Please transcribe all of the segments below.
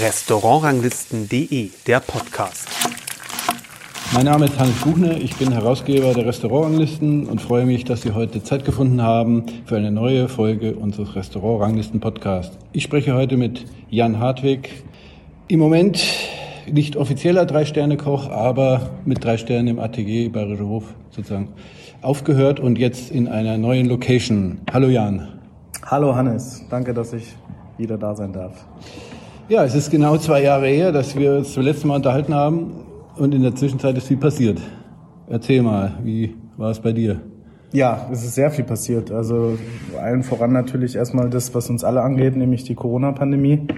Restaurantranglisten.de, der Podcast. Mein Name ist Hans Buchner, ich bin Herausgeber der Restaurantranglisten und freue mich, dass Sie heute Zeit gefunden haben für eine neue Folge unseres Restaurantranglisten-Podcasts. Ich spreche heute mit Jan Hartwig, im Moment nicht offizieller Drei-Sterne-Koch, aber mit drei Sternen im ATG Bayerischer Hof sozusagen aufgehört und jetzt in einer neuen Location. Hallo Jan. Hallo Hannes, danke, dass ich wieder da sein darf. Ja, es ist genau zwei Jahre her, dass wir uns zum letzten Mal unterhalten haben und in der Zwischenzeit ist viel passiert. Erzähl mal, wie war es bei dir? Ja, es ist sehr viel passiert. Also allen voran natürlich erstmal das, was uns alle angeht, nämlich die Corona-Pandemie.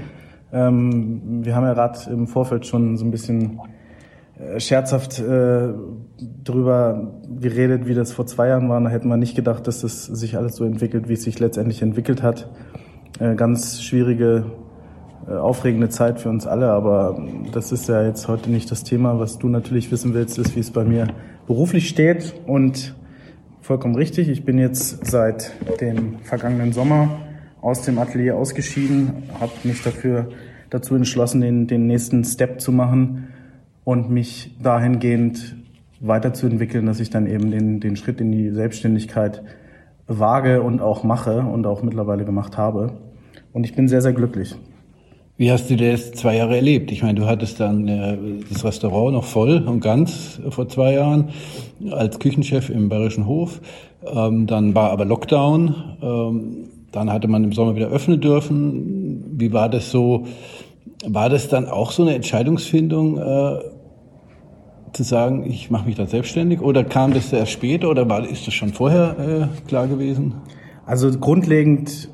Ähm, wir haben ja gerade im Vorfeld schon so ein bisschen scherzhaft äh, drüber geredet, wie das vor zwei Jahren war. Da hätten wir nicht gedacht, dass das sich alles so entwickelt, wie es sich letztendlich entwickelt hat. Äh, ganz schwierige äh, aufregende Zeit für uns alle, aber das ist ja jetzt heute nicht das Thema. Was du natürlich wissen willst, ist, wie es bei mir beruflich steht und vollkommen richtig. Ich bin jetzt seit dem vergangenen Sommer aus dem Atelier ausgeschieden, habe mich dafür dazu entschlossen, den, den nächsten Step zu machen und mich dahingehend weiterzuentwickeln, dass ich dann eben den, den Schritt in die Selbstständigkeit wage und auch mache und auch mittlerweile gemacht habe. Und ich bin sehr, sehr glücklich. Wie hast du das zwei Jahre erlebt? Ich meine, du hattest dann äh, das Restaurant noch voll und ganz vor zwei Jahren als Küchenchef im Bayerischen Hof. Ähm, dann war aber Lockdown. Ähm, dann hatte man im Sommer wieder öffnen dürfen. Wie war das so? War das dann auch so eine Entscheidungsfindung, äh, zu sagen, ich mache mich da selbstständig? Oder kam das sehr spät oder war, ist das schon vorher äh, klar gewesen? Also grundlegend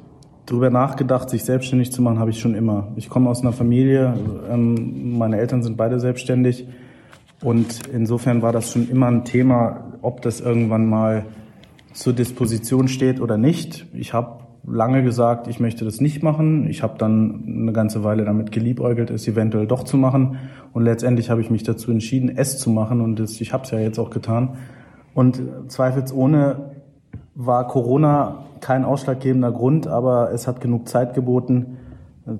drüber nachgedacht, sich selbstständig zu machen, habe ich schon immer. Ich komme aus einer Familie, ähm, meine Eltern sind beide selbstständig und insofern war das schon immer ein Thema, ob das irgendwann mal zur Disposition steht oder nicht. Ich habe lange gesagt, ich möchte das nicht machen. Ich habe dann eine ganze Weile damit geliebäugelt, es eventuell doch zu machen. Und letztendlich habe ich mich dazu entschieden, es zu machen. Und das, ich habe es ja jetzt auch getan. Und zweifelsohne war Corona kein ausschlaggebender Grund, aber es hat genug Zeit geboten,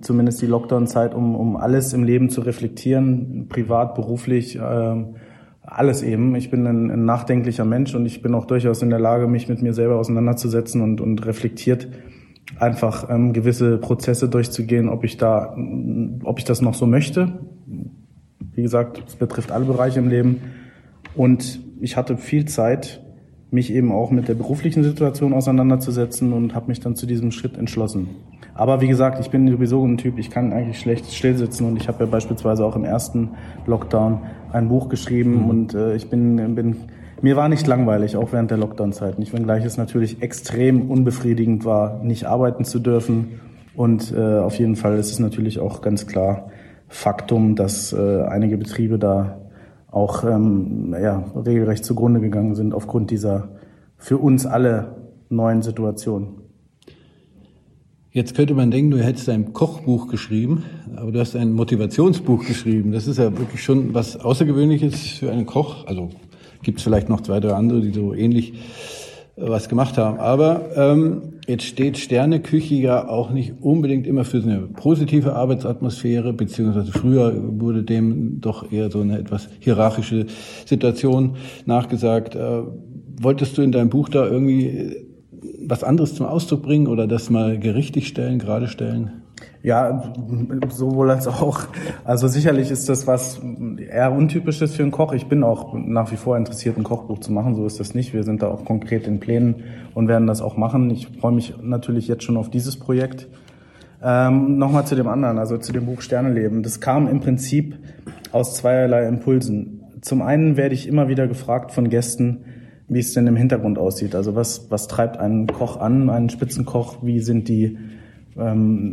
zumindest die Lockdown-Zeit, um, um alles im Leben zu reflektieren, privat, beruflich, äh, alles eben. Ich bin ein, ein, nachdenklicher Mensch und ich bin auch durchaus in der Lage, mich mit mir selber auseinanderzusetzen und, und reflektiert einfach ähm, gewisse Prozesse durchzugehen, ob ich da, ob ich das noch so möchte. Wie gesagt, es betrifft alle Bereiche im Leben. Und ich hatte viel Zeit, mich eben auch mit der beruflichen Situation auseinanderzusetzen und habe mich dann zu diesem Schritt entschlossen. Aber wie gesagt, ich bin sowieso ein Typ, ich kann eigentlich schlecht still sitzen und ich habe ja beispielsweise auch im ersten Lockdown ein Buch geschrieben mhm. und äh, ich bin, bin mir war nicht langweilig, auch während der Lockdown-Zeit nicht, wenngleich es natürlich extrem unbefriedigend war, nicht arbeiten zu dürfen. Und äh, auf jeden Fall ist es natürlich auch ganz klar Faktum, dass äh, einige Betriebe da auch ähm, ja, regelrecht zugrunde gegangen sind aufgrund dieser für uns alle neuen Situation. Jetzt könnte man denken, du hättest ein Kochbuch geschrieben, aber du hast ein Motivationsbuch geschrieben. Das ist ja wirklich schon was Außergewöhnliches für einen Koch. Also gibt es vielleicht noch zwei, drei andere, die so ähnlich was gemacht haben. Aber ähm, jetzt steht Sterneküche ja auch nicht unbedingt immer für eine positive Arbeitsatmosphäre, beziehungsweise früher wurde dem doch eher so eine etwas hierarchische Situation nachgesagt. Äh, wolltest du in deinem Buch da irgendwie was anderes zum Ausdruck bringen oder das mal gerichtig stellen, gerade stellen? Ja, sowohl als auch. Also sicherlich ist das was eher untypisches für einen Koch. Ich bin auch nach wie vor interessiert, ein Kochbuch zu machen. So ist das nicht. Wir sind da auch konkret in Plänen und werden das auch machen. Ich freue mich natürlich jetzt schon auf dieses Projekt. Ähm, Nochmal zu dem anderen, also zu dem Buch Sterneleben. Das kam im Prinzip aus zweierlei Impulsen. Zum einen werde ich immer wieder gefragt von Gästen, wie es denn im Hintergrund aussieht. Also was, was treibt einen Koch an, einen Spitzenkoch? Wie sind die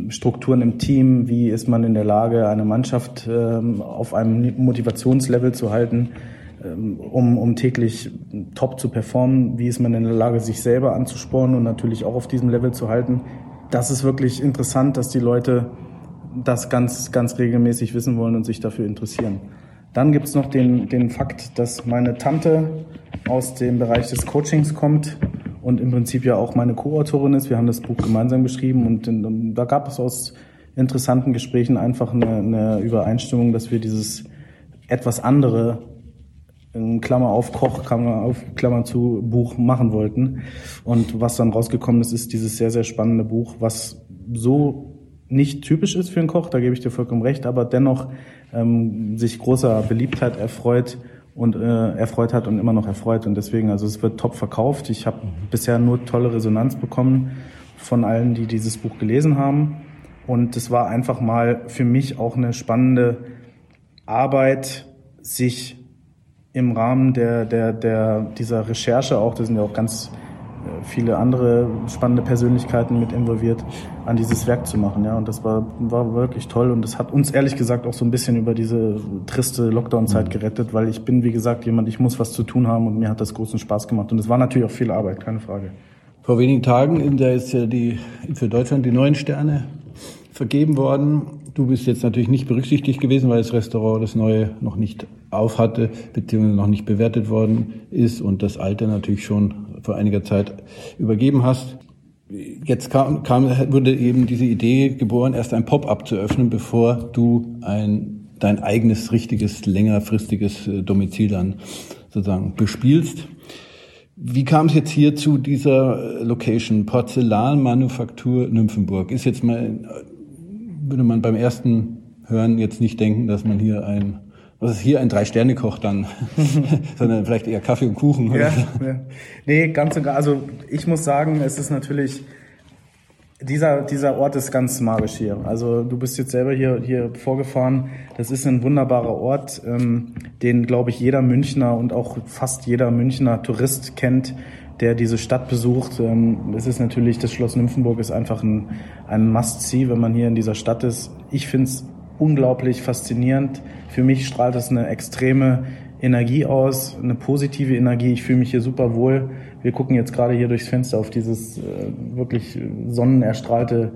Strukturen im Team, wie ist man in der Lage, eine Mannschaft ähm, auf einem Motivationslevel zu halten, ähm, um, um täglich top zu performen, wie ist man in der Lage, sich selber anzuspornen und natürlich auch auf diesem Level zu halten. Das ist wirklich interessant, dass die Leute das ganz, ganz regelmäßig wissen wollen und sich dafür interessieren. Dann gibt's noch den, den Fakt, dass meine Tante aus dem Bereich des Coachings kommt und im Prinzip ja auch meine Co-Autorin ist. Wir haben das Buch gemeinsam geschrieben und, und da gab es aus interessanten Gesprächen einfach eine, eine Übereinstimmung, dass wir dieses etwas andere in Klammer auf Koch, Klammer auf Klammer zu Buch machen wollten. Und was dann rausgekommen ist, ist dieses sehr, sehr spannende Buch, was so nicht typisch ist für einen Koch, da gebe ich dir vollkommen recht, aber dennoch ähm, sich großer Beliebtheit erfreut und äh, erfreut hat und immer noch erfreut. Und deswegen, also es wird top verkauft. Ich habe bisher nur tolle Resonanz bekommen von allen, die dieses Buch gelesen haben. Und es war einfach mal für mich auch eine spannende Arbeit, sich im Rahmen der, der, der, dieser Recherche auch, da sind ja auch ganz viele andere spannende Persönlichkeiten mit involviert, an dieses Werk zu machen. Ja, und das war, war wirklich toll und das hat uns ehrlich gesagt auch so ein bisschen über diese triste Lockdown-Zeit mhm. gerettet, weil ich bin, wie gesagt, jemand, ich muss was zu tun haben und mir hat das großen Spaß gemacht und es war natürlich auch viel Arbeit, keine Frage. Vor wenigen Tagen in der ist ja die, für Deutschland die neuen Sterne vergeben worden. Du bist jetzt natürlich nicht berücksichtigt gewesen, weil das Restaurant das neue noch nicht auf hatte, beziehungsweise noch nicht bewertet worden ist und das alte natürlich schon vor einiger Zeit übergeben hast. Jetzt kam, kam, wurde eben diese Idee geboren, erst ein Pop-up zu öffnen, bevor du ein, dein eigenes richtiges, längerfristiges äh, Domizil dann sozusagen bespielst. Wie kam es jetzt hier zu dieser äh, Location? Porzellanmanufaktur Nymphenburg. Ist jetzt mal, würde man beim ersten Hören jetzt nicht denken, dass man hier ein was ist hier ein Drei-Sterne-Koch dann, sondern vielleicht eher Kaffee und Kuchen. Ja, ja. Nee, ganz und gar. Also ich muss sagen, es ist natürlich, dieser, dieser Ort ist ganz magisch hier. Also du bist jetzt selber hier, hier vorgefahren. Das ist ein wunderbarer Ort, ähm, den, glaube ich, jeder Münchner und auch fast jeder Münchner Tourist kennt, der diese Stadt besucht. Ähm, es ist natürlich, das Schloss Nymphenburg ist einfach ein, ein Must-See, wenn man hier in dieser Stadt ist. Ich finde es unglaublich faszinierend. Für mich strahlt es eine extreme Energie aus, eine positive Energie. Ich fühle mich hier super wohl. Wir gucken jetzt gerade hier durchs Fenster auf dieses äh, wirklich sonnenerstrahlte,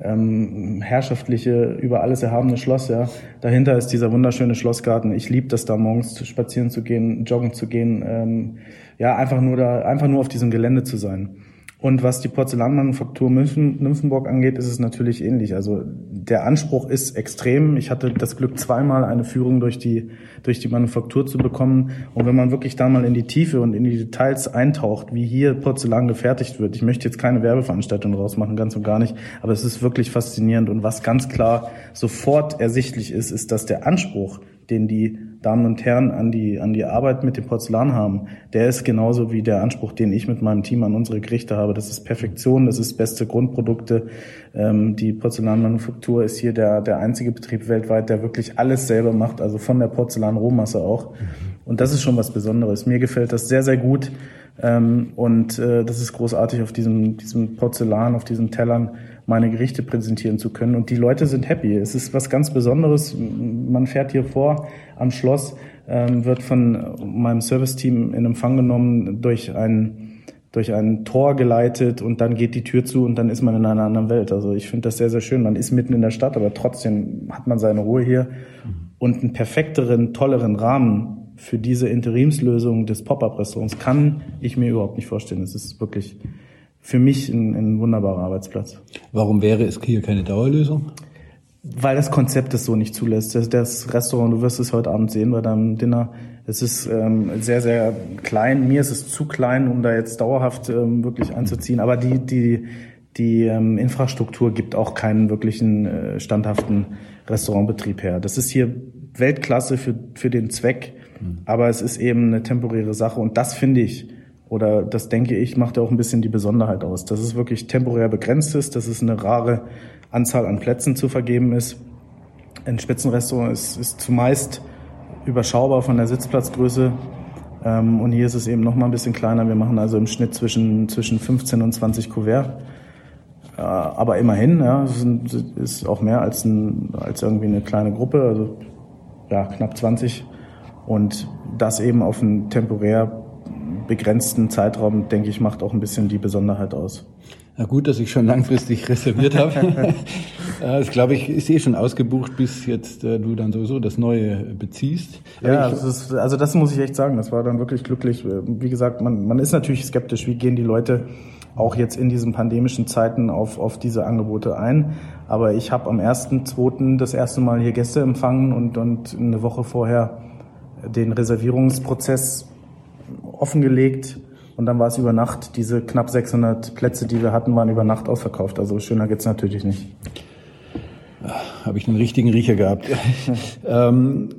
ähm, herrschaftliche, über alles erhabene Schloss. Ja. Dahinter ist dieser wunderschöne Schlossgarten. Ich liebe das da morgens spazieren zu gehen, joggen zu gehen. Ähm, ja, einfach nur da, einfach nur auf diesem Gelände zu sein. Und was die Porzellanmanufaktur Nymphenburg angeht, ist es natürlich ähnlich. Also der Anspruch ist extrem. Ich hatte das Glück, zweimal eine Führung durch die, durch die Manufaktur zu bekommen. Und wenn man wirklich da mal in die Tiefe und in die Details eintaucht, wie hier Porzellan gefertigt wird, ich möchte jetzt keine Werbeveranstaltung daraus machen, ganz und gar nicht, aber es ist wirklich faszinierend. Und was ganz klar sofort ersichtlich ist, ist, dass der Anspruch, den die Damen und Herren an die, an die Arbeit mit dem Porzellan haben, der ist genauso wie der Anspruch, den ich mit meinem Team an unsere Gerichte habe. Das ist Perfektion, das ist beste Grundprodukte. Ähm, die Porzellanmanufaktur ist hier der, der einzige Betrieb weltweit, der wirklich alles selber macht, also von der Porzellanrohmasse auch. Und das ist schon was Besonderes. Mir gefällt das sehr, sehr gut. Ähm, und äh, das ist großartig auf diesem, diesem Porzellan, auf diesen Tellern meine Gerichte präsentieren zu können. Und die Leute sind happy. Es ist was ganz Besonderes. Man fährt hier vor am Schloss, ähm, wird von meinem Serviceteam in Empfang genommen, durch ein durch ein Tor geleitet und dann geht die Tür zu und dann ist man in einer anderen Welt. Also ich finde das sehr, sehr schön. Man ist mitten in der Stadt, aber trotzdem hat man seine Ruhe hier und einen perfekteren, tolleren Rahmen für diese Interimslösung des Pop-up-Restaurants kann ich mir überhaupt nicht vorstellen. Es ist wirklich für mich ein, ein wunderbarer Arbeitsplatz. Warum wäre es hier keine Dauerlösung? Weil das Konzept es so nicht zulässt. Das, das, Restaurant, du wirst es heute Abend sehen bei deinem Dinner, es ist ähm, sehr, sehr klein. Mir ist es zu klein, um da jetzt dauerhaft ähm, wirklich einzuziehen. Aber die, die, die ähm, Infrastruktur gibt auch keinen wirklichen äh, standhaften Restaurantbetrieb her. Das ist hier Weltklasse für, für den Zweck, mhm. aber es ist eben eine temporäre Sache. Und das finde ich, oder das denke ich, macht auch ein bisschen die Besonderheit aus, dass es wirklich temporär begrenzt ist, dass es eine rare Anzahl an Plätzen zu vergeben ist. Ein Spitzenrestaurant ist, ist zumeist überschaubar von der Sitzplatzgröße. Ähm, und hier ist es eben noch mal ein bisschen kleiner. Wir machen also im Schnitt zwischen, zwischen 15 und 20 Kuvert. Äh, aber immerhin, ja, es ist auch mehr als, ein, als irgendwie eine kleine Gruppe, also ja, knapp 20. Und das eben auf ein temporär begrenzten Zeitraum, denke ich, macht auch ein bisschen die Besonderheit aus. Na gut, dass ich schon langfristig reserviert habe. das glaube ich, ist eh schon ausgebucht, bis jetzt äh, du dann sowieso das Neue beziehst. ja, das ist, also das muss ich echt sagen. Das war dann wirklich glücklich. Wie gesagt, man, man ist natürlich skeptisch. Wie gehen die Leute auch jetzt in diesen pandemischen Zeiten auf, auf diese Angebote ein? Aber ich habe am 1.2. das erste Mal hier Gäste empfangen und, und eine Woche vorher den Reservierungsprozess offengelegt und dann war es über Nacht. Diese knapp 600 Plätze, die wir hatten, waren über Nacht ausverkauft. Also schöner geht's natürlich nicht. Habe ich einen richtigen Riecher gehabt. ähm,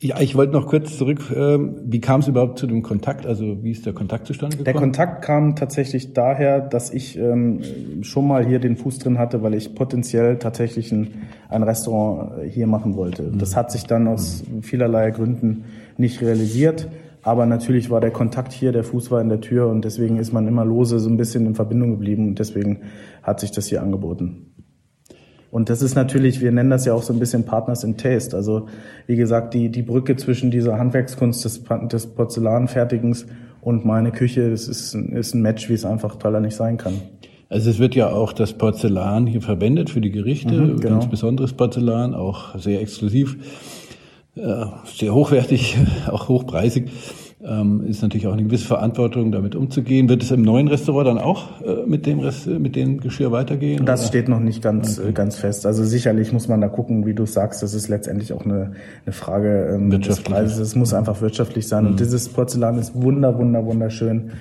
ja, ich wollte noch kurz zurück. Ähm, wie kam es überhaupt zu dem Kontakt? Also wie ist der Kontakt zustande gekommen? Der Kontakt kam tatsächlich daher, dass ich ähm, schon mal hier den Fuß drin hatte, weil ich potenziell tatsächlich ein, ein Restaurant hier machen wollte. Mhm. Das hat sich dann aus mhm. vielerlei Gründen nicht realisiert. Aber natürlich war der Kontakt hier, der Fuß war in der Tür und deswegen ist man immer lose so ein bisschen in Verbindung geblieben und deswegen hat sich das hier angeboten. Und das ist natürlich, wir nennen das ja auch so ein bisschen Partners in Taste. Also wie gesagt, die, die Brücke zwischen dieser Handwerkskunst des, des Porzellanfertigens und meine Küche, das ist, ist ein Match, wie es einfach toller nicht sein kann. Also es wird ja auch das Porzellan hier verwendet für die Gerichte, mhm, genau. ganz besonderes Porzellan, auch sehr exklusiv sehr hochwertig, auch hochpreisig. Ähm, ist natürlich auch eine gewisse Verantwortung, damit umzugehen. Wird es im neuen Restaurant dann auch äh, mit dem Rest, mit dem Geschirr weitergehen? Das oder? steht noch nicht ganz okay. ganz fest. Also sicherlich muss man da gucken, wie du sagst. Das ist letztendlich auch eine, eine Frage ähm, des Preises. Es muss einfach wirtschaftlich sein. Mhm. Und dieses Porzellan ist wunder, wunder, wunderschön.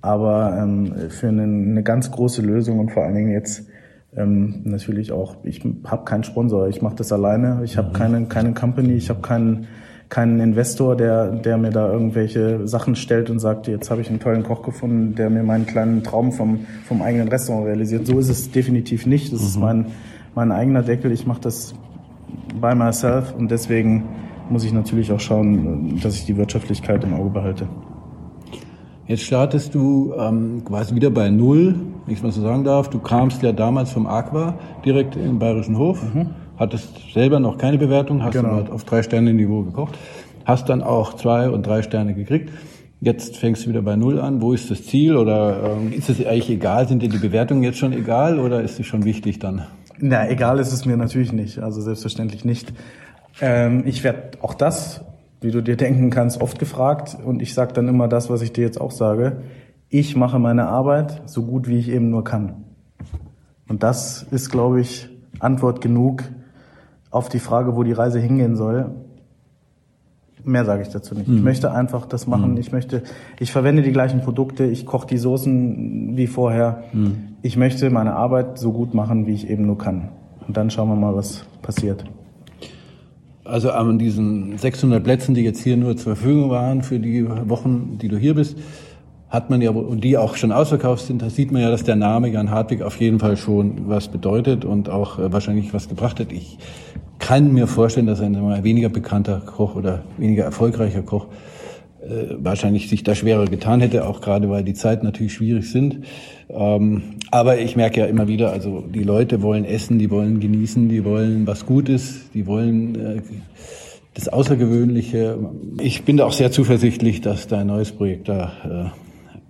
Aber ähm, für eine, eine ganz große Lösung und vor allen Dingen jetzt ähm, natürlich auch, ich habe keinen Sponsor, ich mache das alleine, ich habe mhm. keine, keine Company, ich habe keinen keinen Investor, der, der mir da irgendwelche Sachen stellt und sagt, jetzt habe ich einen tollen Koch gefunden, der mir meinen kleinen Traum vom, vom eigenen Restaurant realisiert. So ist es definitiv nicht. Das mhm. ist mein, mein eigener Deckel. Ich mache das by myself und deswegen muss ich natürlich auch schauen, dass ich die Wirtschaftlichkeit im Auge behalte. Jetzt startest du ähm, quasi wieder bei Null, ich mal so sagen darf. Du kamst ja damals vom Aqua direkt im Bayerischen Hof, mhm. hattest selber noch keine Bewertung, hast genau. auf drei Sterne Niveau gekocht, hast dann auch zwei und drei Sterne gekriegt. Jetzt fängst du wieder bei Null an. Wo ist das Ziel? Oder ähm, ist es eigentlich egal? Sind dir die Bewertungen jetzt schon egal oder ist es schon wichtig dann? Na, egal ist es mir natürlich nicht. Also selbstverständlich nicht. Ähm, ich werde auch das wie du dir denken kannst, oft gefragt und ich sage dann immer das, was ich dir jetzt auch sage. Ich mache meine Arbeit so gut, wie ich eben nur kann. Und das ist, glaube ich, Antwort genug auf die Frage, wo die Reise hingehen soll. Mehr sage ich dazu nicht. Mhm. Ich möchte einfach das machen. Mhm. Ich möchte, ich verwende die gleichen Produkte, ich koche die Soßen wie vorher. Mhm. Ich möchte meine Arbeit so gut machen, wie ich eben nur kann. Und dann schauen wir mal, was passiert. Also an diesen 600 Plätzen, die jetzt hier nur zur Verfügung waren für die Wochen, die du hier bist, hat man ja, und die auch schon ausverkauft sind, da sieht man ja, dass der Name Jan Hartwig auf jeden Fall schon was bedeutet und auch äh, wahrscheinlich was gebracht hat. Ich kann mir vorstellen, dass ein weniger bekannter Koch oder weniger erfolgreicher Koch äh, wahrscheinlich sich da schwerer getan hätte, auch gerade weil die Zeiten natürlich schwierig sind. Ähm, aber ich merke ja immer wieder, also die Leute wollen essen, die wollen genießen, die wollen was Gutes, die wollen äh, das Außergewöhnliche. Ich bin da auch sehr zuversichtlich, dass dein neues Projekt da äh,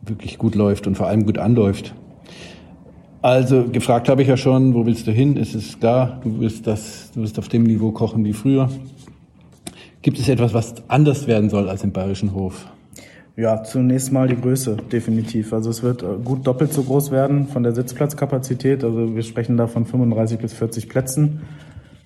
wirklich gut läuft und vor allem gut anläuft. Also gefragt habe ich ja schon, wo willst du hin? Es ist klar, du wirst das, du wirst auf dem Niveau kochen wie früher. Gibt es etwas, was anders werden soll als im Bayerischen Hof? Ja, zunächst mal die Größe, definitiv. Also es wird äh, gut doppelt so groß werden von der Sitzplatzkapazität. Also wir sprechen da von 35 bis 40 Plätzen.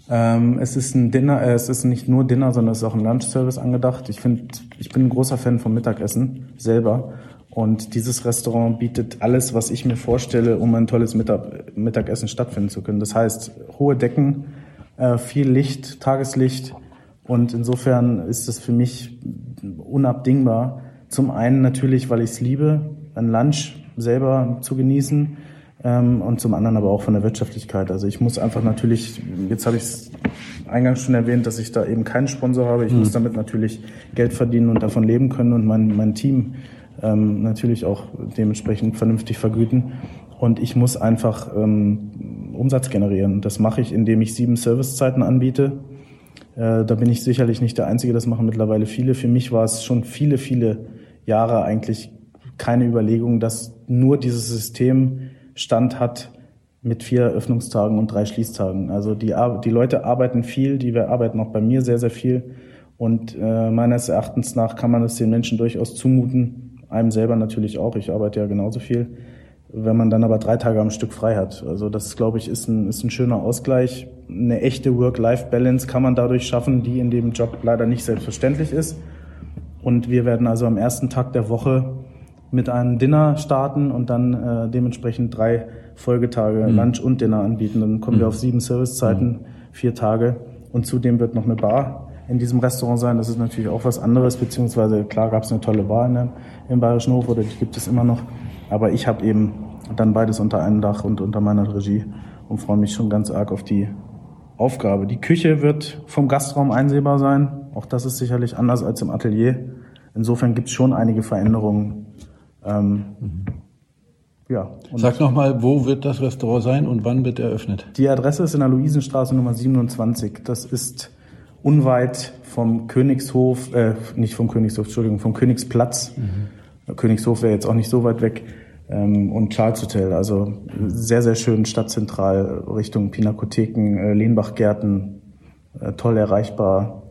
Ähm, es ist ein Dinner, äh, es ist nicht nur Dinner, sondern es ist auch ein Lunchservice angedacht. Ich finde, ich bin ein großer Fan vom Mittagessen selber. Und dieses Restaurant bietet alles, was ich mir vorstelle, um ein tolles Mittag Mittagessen stattfinden zu können. Das heißt, hohe Decken, äh, viel Licht, Tageslicht, und insofern ist es für mich unabdingbar. Zum einen natürlich, weil ich es liebe, ein Lunch selber zu genießen ähm, und zum anderen aber auch von der Wirtschaftlichkeit. Also ich muss einfach natürlich, jetzt habe ich es eingangs schon erwähnt, dass ich da eben keinen Sponsor habe. Ich mhm. muss damit natürlich Geld verdienen und davon leben können und mein, mein Team ähm, natürlich auch dementsprechend vernünftig vergüten. Und ich muss einfach ähm, Umsatz generieren. Das mache ich, indem ich sieben Servicezeiten anbiete äh, da bin ich sicherlich nicht der Einzige, das machen mittlerweile viele. Für mich war es schon viele, viele Jahre eigentlich keine Überlegung, dass nur dieses System Stand hat mit vier Öffnungstagen und drei Schließtagen. Also die, die Leute arbeiten viel, die arbeiten auch bei mir sehr, sehr viel. Und äh, meines Erachtens nach kann man es den Menschen durchaus zumuten, einem selber natürlich auch. Ich arbeite ja genauso viel wenn man dann aber drei Tage am Stück frei hat. Also das, glaube ich, ist ein, ist ein schöner Ausgleich. Eine echte Work-Life-Balance kann man dadurch schaffen, die in dem Job leider nicht selbstverständlich ist. Und wir werden also am ersten Tag der Woche mit einem Dinner starten und dann äh, dementsprechend drei Folgetage mhm. Lunch und Dinner anbieten. Dann kommen mhm. wir auf sieben Servicezeiten, mhm. vier Tage. Und zudem wird noch eine Bar in diesem Restaurant sein. Das ist natürlich auch was anderes, beziehungsweise klar gab es eine tolle in der, im Bayerischen Hof oder die gibt es immer noch. Aber ich habe eben dann beides unter einem Dach und unter meiner Regie und freue mich schon ganz arg auf die Aufgabe. Die Küche wird vom Gastraum einsehbar sein. Auch das ist sicherlich anders als im Atelier. Insofern gibt es schon einige Veränderungen. Ähm, mhm. Ja. Sag nochmal, wo wird das Restaurant sein und wann wird eröffnet? Die Adresse ist in der Luisenstraße Nummer 27. Das ist unweit vom Königshof, äh, nicht vom Königshof, Entschuldigung, vom Königsplatz. Mhm. Königshof wäre jetzt auch nicht so weit weg. Ähm, und Charles Hotel, also sehr, sehr schön stadtzentral Richtung Pinakotheken, äh, Lehnbachgärten, äh, toll erreichbar.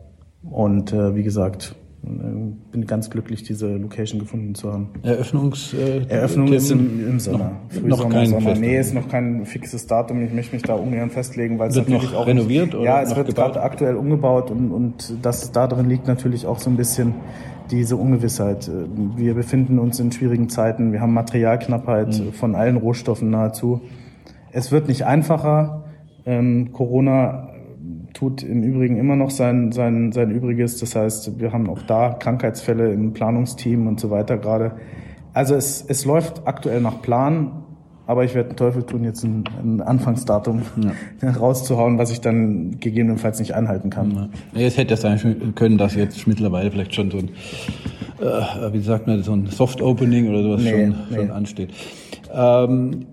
Und äh, wie gesagt, bin ganz glücklich, diese Location gefunden zu haben. Eröffnungs äh, Eröffnung ist im, im Sommer. Noch, noch kein Sommer. Nee, ist noch kein fixes Datum. Ich möchte mich da ungern festlegen, weil es wird natürlich noch auch renoviert oder ja, es wird gerade aktuell umgebaut und und das da drin liegt natürlich auch so ein bisschen diese Ungewissheit. Wir befinden uns in schwierigen Zeiten. Wir haben Materialknappheit mhm. von allen Rohstoffen nahezu. Es wird nicht einfacher. Ähm, Corona tut im Übrigen immer noch sein, sein, sein Übriges. Das heißt, wir haben auch da Krankheitsfälle im Planungsteam und so weiter gerade. Also es, es läuft aktuell nach Plan. Aber ich werde den Teufel tun, jetzt ein, ein Anfangsdatum ja. rauszuhauen, was ich dann gegebenenfalls nicht einhalten kann. Ja. Es hätte ja sein können, dass jetzt mittlerweile vielleicht schon so ein, äh, wie sagt man, so ein Soft Opening oder sowas nee, schon, nee. schon ansteht. Ähm,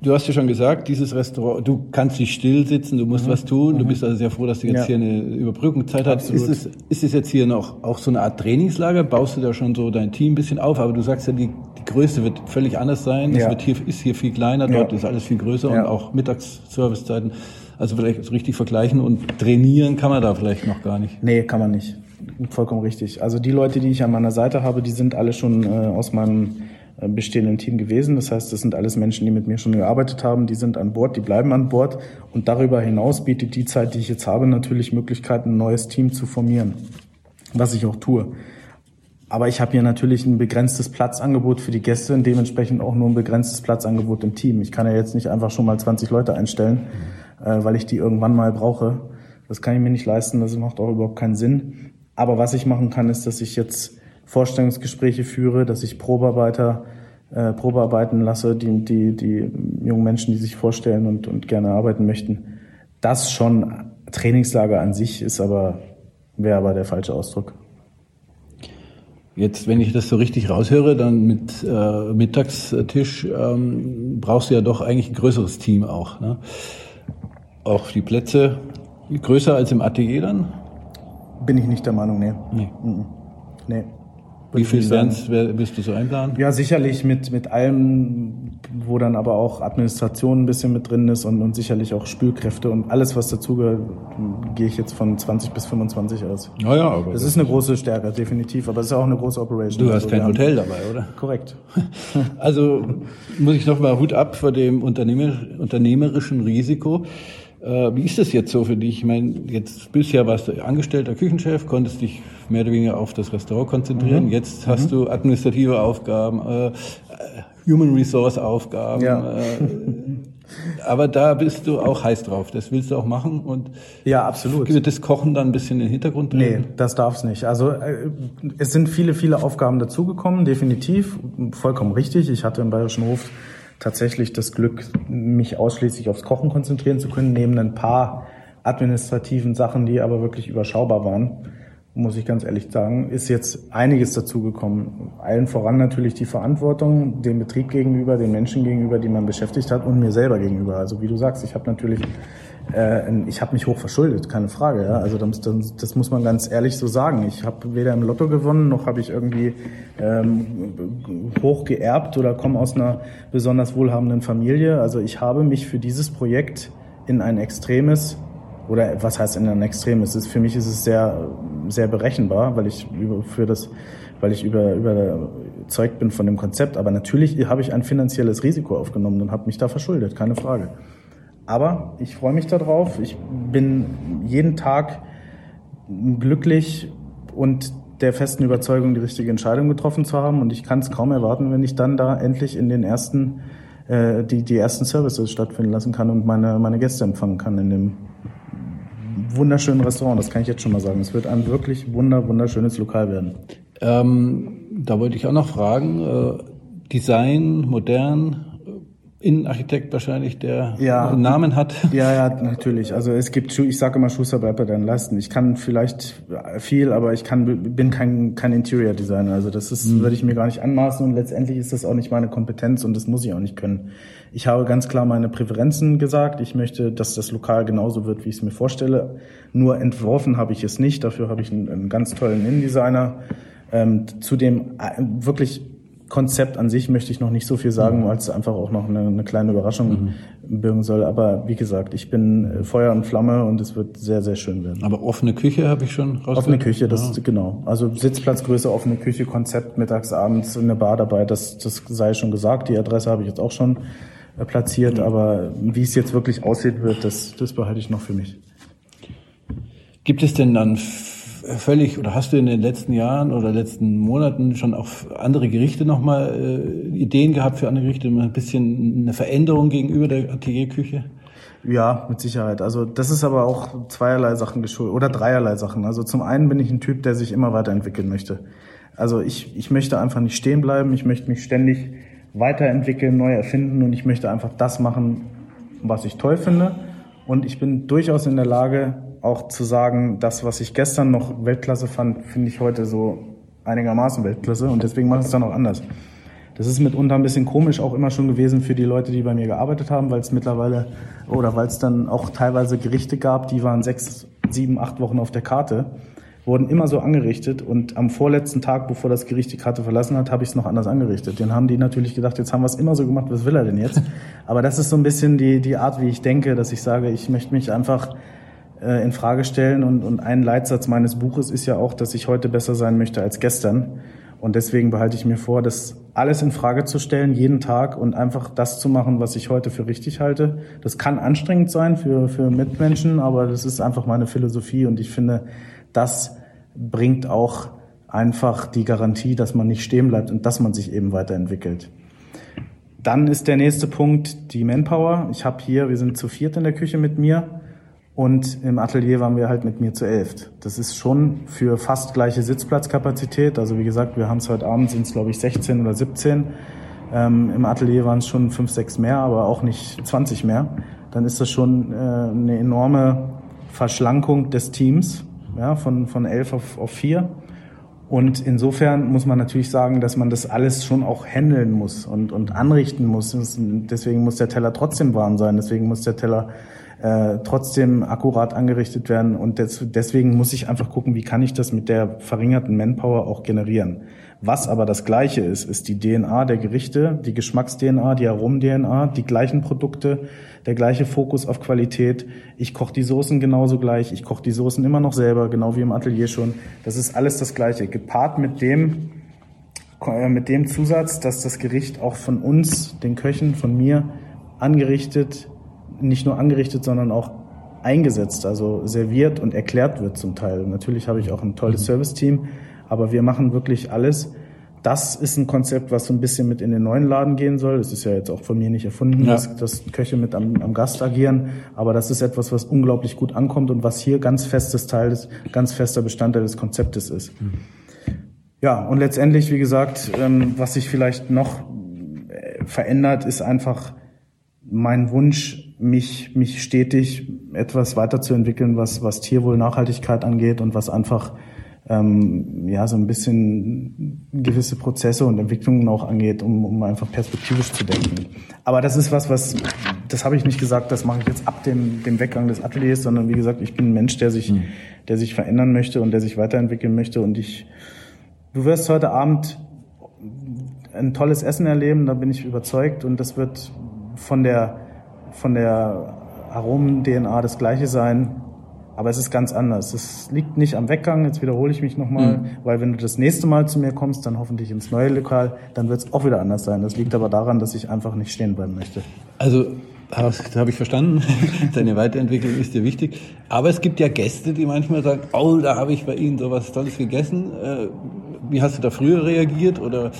Du hast ja schon gesagt, dieses Restaurant, du kannst nicht still sitzen, du musst mhm. was tun. Du mhm. bist also sehr froh, dass du jetzt ja. hier eine Überbrückungszeit hast. Ist es, ist es jetzt hier noch auch so eine Art Trainingslager? Baust du da schon so dein Team ein bisschen auf? Aber du sagst ja, die, die Größe wird völlig anders sein. Ja. Es wird hier, ist hier viel kleiner, dort ja. ist alles viel größer und auch Mittagsservicezeiten. Also vielleicht so richtig vergleichen und trainieren kann man da vielleicht noch gar nicht. Nee, kann man nicht. Vollkommen richtig. Also die Leute, die ich an meiner Seite habe, die sind alle schon äh, aus meinem bestehenden Team gewesen. Das heißt, das sind alles Menschen, die mit mir schon gearbeitet haben, die sind an Bord, die bleiben an Bord. Und darüber hinaus bietet die Zeit, die ich jetzt habe, natürlich Möglichkeiten, ein neues Team zu formieren, was ich auch tue. Aber ich habe hier natürlich ein begrenztes Platzangebot für die Gäste und dementsprechend auch nur ein begrenztes Platzangebot im Team. Ich kann ja jetzt nicht einfach schon mal 20 Leute einstellen, äh, weil ich die irgendwann mal brauche. Das kann ich mir nicht leisten, das macht auch überhaupt keinen Sinn. Aber was ich machen kann, ist, dass ich jetzt Vorstellungsgespräche führe, dass ich Probearbeiter äh, Probearbeiten lasse, die, die, die jungen Menschen, die sich vorstellen und, und gerne arbeiten möchten. Das schon Trainingslager an sich ist aber, wäre aber der falsche Ausdruck. Jetzt, wenn ich das so richtig raushöre, dann mit äh, Mittagstisch ähm, brauchst du ja doch eigentlich ein größeres Team auch. Ne? Auch die Plätze größer als im Atelier dann? Bin ich nicht der Meinung, nee. Nee. nee. Wie viel Bands wirst du so einplanen? Ja, sicherlich mit, mit allem, wo dann aber auch Administration ein bisschen mit drin ist und, und sicherlich auch Spülkräfte und alles, was dazugehört, gehe ich jetzt von 20 bis 25 aus. Ja, ja, aber das, das ist eine große Stärke, definitiv, aber es ist auch eine große Operation. Du hast also, kein Hotel dabei, oder? Korrekt. Also muss ich nochmal Hut ab vor dem Unternehmer, unternehmerischen Risiko. Äh, wie ist das jetzt so für dich? Ich meine, jetzt bisher warst du angestellter Küchenchef, konntest dich mehr oder weniger auf das Restaurant konzentrieren. Mhm. Jetzt hast mhm. du administrative Aufgaben, äh, Human Resource Aufgaben. Ja. Äh, aber da bist du auch heiß drauf. Das willst du auch machen und ja, absolut. Wird das Kochen dann ein bisschen in den Hintergrund drehen? Nee, das darf's nicht. Also äh, es sind viele, viele Aufgaben dazugekommen, definitiv. Vollkommen richtig. Ich hatte im Bayerischen Hof tatsächlich das Glück, mich ausschließlich aufs Kochen konzentrieren zu können, neben ein paar administrativen Sachen, die aber wirklich überschaubar waren. muss ich ganz ehrlich sagen, ist jetzt einiges dazugekommen. Allen voran natürlich die Verantwortung dem Betrieb gegenüber, den Menschen gegenüber, die man beschäftigt hat und mir selber gegenüber. Also wie du sagst, ich habe natürlich, ich habe mich hoch verschuldet, keine Frage. Ja? Also das, das, das muss man ganz ehrlich so sagen. Ich habe weder im Lotto gewonnen, noch habe ich irgendwie ähm, hoch geerbt oder komme aus einer besonders wohlhabenden Familie. Also ich habe mich für dieses Projekt in ein extremes oder was heißt in einem Extrem? Es ist, für mich ist es sehr, sehr berechenbar, weil ich über, für das, weil ich über, überzeugt bin von dem Konzept. Aber natürlich habe ich ein finanzielles Risiko aufgenommen und habe mich da verschuldet, keine Frage. Aber ich freue mich darauf. Ich bin jeden Tag glücklich und der festen Überzeugung, die richtige Entscheidung getroffen zu haben. Und ich kann es kaum erwarten, wenn ich dann da endlich in den ersten, äh, die, die ersten Services stattfinden lassen kann und meine, meine Gäste empfangen kann in dem wunderschönen Restaurant, das kann ich jetzt schon mal sagen. Es wird ein wirklich wunder, wunderschönes Lokal werden. Ähm, da wollte ich auch noch fragen, äh, Design, modern, Innenarchitekt wahrscheinlich, der ja, einen Namen hat. Ja, ja, natürlich. Also es gibt, ich sage immer, Schuster bleibt bei deinen Leisten. Ich kann vielleicht viel, aber ich kann, bin kein, kein Interior Designer. Also das ist, mhm. würde ich mir gar nicht anmaßen und letztendlich ist das auch nicht meine Kompetenz und das muss ich auch nicht können. Ich habe ganz klar meine Präferenzen gesagt. Ich möchte, dass das Lokal genauso wird, wie ich es mir vorstelle. Nur entworfen habe ich es nicht. Dafür habe ich einen, einen ganz tollen Innendesigner. Ähm, zu dem äh, wirklich Konzept an sich möchte ich noch nicht so viel sagen, mhm. weil es einfach auch noch eine, eine kleine Überraschung mhm. birgen soll. Aber wie gesagt, ich bin äh, Feuer und Flamme und es wird sehr, sehr schön werden. Aber offene Küche habe ich schon rausgehört. Offene Küche, das ja. ist genau. Also Sitzplatzgröße, offene Küche, Konzept mittags, abends, eine Bar dabei, das, das sei schon gesagt. Die Adresse habe ich jetzt auch schon äh, platziert, mhm. aber wie es jetzt wirklich aussieht wird, das, das behalte ich noch für mich. Gibt es denn dann völlig, oder hast du in den letzten Jahren oder letzten Monaten schon auch andere Gerichte nochmal äh, Ideen gehabt für andere Gerichte, ein bisschen eine Veränderung gegenüber der Atelierküche? Ja, mit Sicherheit. Also das ist aber auch zweierlei Sachen geschuldet oder dreierlei Sachen. Also zum einen bin ich ein Typ, der sich immer weiterentwickeln möchte. Also ich, ich möchte einfach nicht stehen bleiben, ich möchte mich ständig weiterentwickeln, neu erfinden und ich möchte einfach das machen, was ich toll finde. Und ich bin durchaus in der Lage, auch zu sagen, das, was ich gestern noch Weltklasse fand, finde ich heute so einigermaßen Weltklasse und deswegen mache ich es dann auch anders. Das ist mitunter ein bisschen komisch auch immer schon gewesen für die Leute, die bei mir gearbeitet haben, weil es mittlerweile oder weil es dann auch teilweise Gerichte gab, die waren sechs, sieben, acht Wochen auf der Karte, wurden immer so angerichtet und am vorletzten Tag, bevor das Gericht die Karte verlassen hat, habe ich es noch anders angerichtet. Den haben die natürlich gedacht, jetzt haben wir es immer so gemacht, was will er denn jetzt? Aber das ist so ein bisschen die, die Art, wie ich denke, dass ich sage, ich möchte mich einfach äh, in Frage stellen. Und, und ein Leitsatz meines Buches ist ja auch, dass ich heute besser sein möchte als gestern. Und deswegen behalte ich mir vor, das alles in Frage zu stellen, jeden Tag und einfach das zu machen, was ich heute für richtig halte. Das kann anstrengend sein für, für Mitmenschen, aber das ist einfach meine Philosophie und ich finde, das bringt auch einfach die Garantie, dass man nicht stehen bleibt und dass man sich eben weiterentwickelt. Dann ist der nächste Punkt die Manpower. Ich habe hier, wir sind zu viert in der Küche mit mir. Und im Atelier waren wir halt mit mir zu elft. Das ist schon für fast gleiche Sitzplatzkapazität. Also wie gesagt, wir haben es heute Abend, sind es glaube ich 16 oder 17. Ähm, Im Atelier waren es schon fünf, sechs mehr, aber auch nicht 20 mehr. Dann ist das schon äh, eine enorme Verschlankung des Teams, ja, von, von elf auf, auf vier. Und insofern muss man natürlich sagen, dass man das alles schon auch handeln muss und, und anrichten muss. Deswegen muss der Teller trotzdem warm sein. Deswegen muss der Teller äh, trotzdem akkurat angerichtet werden. Und des, deswegen muss ich einfach gucken, wie kann ich das mit der verringerten Manpower auch generieren. Was aber das Gleiche ist, ist die DNA der Gerichte, die Geschmacks-DNA, die Aromen-DNA, die gleichen Produkte, der gleiche Fokus auf Qualität. Ich koche die Soßen genauso gleich, ich koche die Soßen immer noch selber, genau wie im Atelier schon. Das ist alles das Gleiche. Gepaart mit dem, äh, mit dem Zusatz, dass das Gericht auch von uns, den Köchen, von mir angerichtet, nicht nur angerichtet, sondern auch eingesetzt, also serviert und erklärt wird zum Teil. Natürlich habe ich auch ein tolles mhm. Service-Team, aber wir machen wirklich alles. Das ist ein Konzept, was so ein bisschen mit in den neuen Laden gehen soll. Das ist ja jetzt auch von mir nicht erfunden, ja. dass, dass Köche mit am, am Gast agieren. Aber das ist etwas, was unglaublich gut ankommt und was hier ganz festes Teil des, ganz fester Bestandteil des Konzeptes ist. Mhm. Ja, und letztendlich, wie gesagt, ähm, was sich vielleicht noch äh, verändert, ist einfach mein Wunsch, mich, mich stetig etwas weiterzuentwickeln, was, was Tierwohl, Nachhaltigkeit angeht und was einfach ähm, ja so ein bisschen gewisse Prozesse und Entwicklungen auch angeht, um, um einfach perspektivisch zu denken. Aber das ist was, was das habe ich nicht gesagt, das mache ich jetzt ab dem, dem Weggang des Ateliers, sondern wie gesagt, ich bin ein Mensch, der sich, mhm. der sich verändern möchte und der sich weiterentwickeln möchte. Und ich, du wirst heute Abend ein tolles Essen erleben, da bin ich überzeugt. Und das wird von der, von der Aromen-DNA das gleiche sein. Aber es ist ganz anders. Es liegt nicht am Weggang, jetzt wiederhole ich mich nochmal, mhm. weil wenn du das nächste Mal zu mir kommst, dann hoffentlich ins neue Lokal, dann wird es auch wieder anders sein. Das liegt aber daran, dass ich einfach nicht stehen bleiben möchte. Also das habe ich verstanden. Deine Weiterentwicklung ist dir wichtig. Aber es gibt ja Gäste, die manchmal sagen, oh, da habe ich bei Ihnen sowas Tolles gegessen. Äh, wie hast du da früher reagiert oder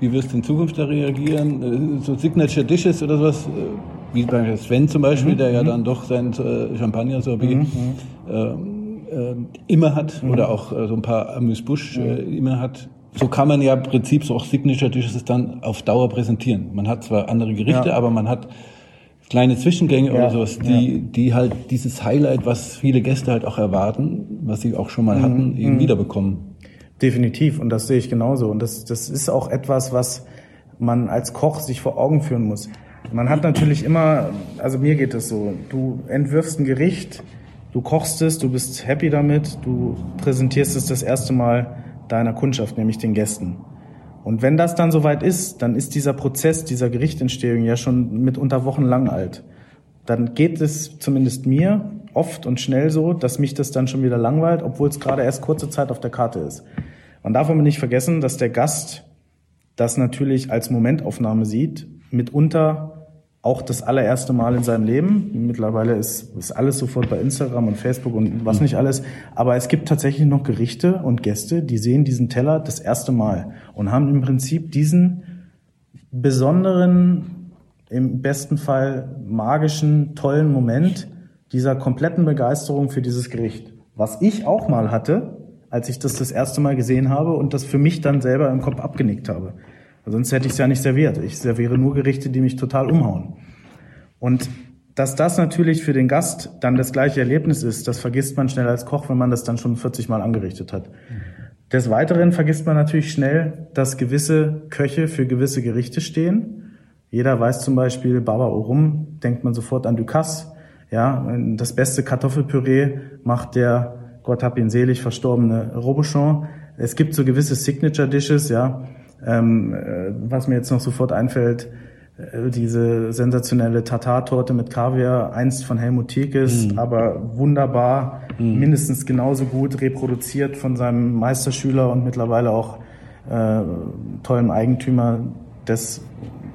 wie wirst du in Zukunft da reagieren? Äh, so Signature Dishes oder sowas, äh, wie bei Sven zum Beispiel, mhm. der ja mhm. dann doch sein äh, Champagner sorbet mhm. äh, immer hat oder auch so ein paar Amüs-Busch immer hat. So kann man ja im Prinzip so auch Signature Dishes dann auf Dauer präsentieren. Man hat zwar andere Gerichte, ja. aber man hat kleine Zwischengänge ja, oder sowas, die, ja. die halt dieses Highlight, was viele Gäste halt auch erwarten, was sie auch schon mal mhm, hatten, eben mhm. wiederbekommen. Definitiv. Und das sehe ich genauso. Und das, das ist auch etwas, was man als Koch sich vor Augen führen muss. Man hat natürlich immer, also mir geht es so, du entwirfst ein Gericht, du kochst es, du bist happy damit, du präsentierst es das erste Mal deiner Kundschaft, nämlich den Gästen. Und wenn das dann soweit ist, dann ist dieser Prozess dieser Gerichtentstehung ja schon mitunter wochenlang alt. Dann geht es zumindest mir oft und schnell so, dass mich das dann schon wieder langweilt, obwohl es gerade erst kurze Zeit auf der Karte ist. Man darf aber nicht vergessen, dass der Gast das natürlich als Momentaufnahme sieht, mitunter auch das allererste Mal in seinem Leben. Mittlerweile ist, ist alles sofort bei Instagram und Facebook und was nicht alles. Aber es gibt tatsächlich noch Gerichte und Gäste, die sehen diesen Teller das erste Mal und haben im Prinzip diesen besonderen, im besten Fall magischen, tollen Moment dieser kompletten Begeisterung für dieses Gericht. Was ich auch mal hatte, als ich das das erste Mal gesehen habe und das für mich dann selber im Kopf abgenickt habe. Sonst hätte ich es ja nicht serviert. Ich serviere nur Gerichte, die mich total umhauen. Und dass das natürlich für den Gast dann das gleiche Erlebnis ist, das vergisst man schnell als Koch, wenn man das dann schon 40 Mal angerichtet hat. Des Weiteren vergisst man natürlich schnell, dass gewisse Köche für gewisse Gerichte stehen. Jeder weiß zum Beispiel, Baba Orum, denkt man sofort an Ducasse. Ja, das beste Kartoffelpüree macht der, Gott hab ihn selig, verstorbene Robuchon. Es gibt so gewisse Signature Dishes, ja, ähm, äh, was mir jetzt noch sofort einfällt, äh, diese sensationelle Tatar-Torte mit Kaviar, einst von Helmut Tekes, mm. aber wunderbar, mm. mindestens genauso gut reproduziert von seinem Meisterschüler und mittlerweile auch äh, tollem Eigentümer des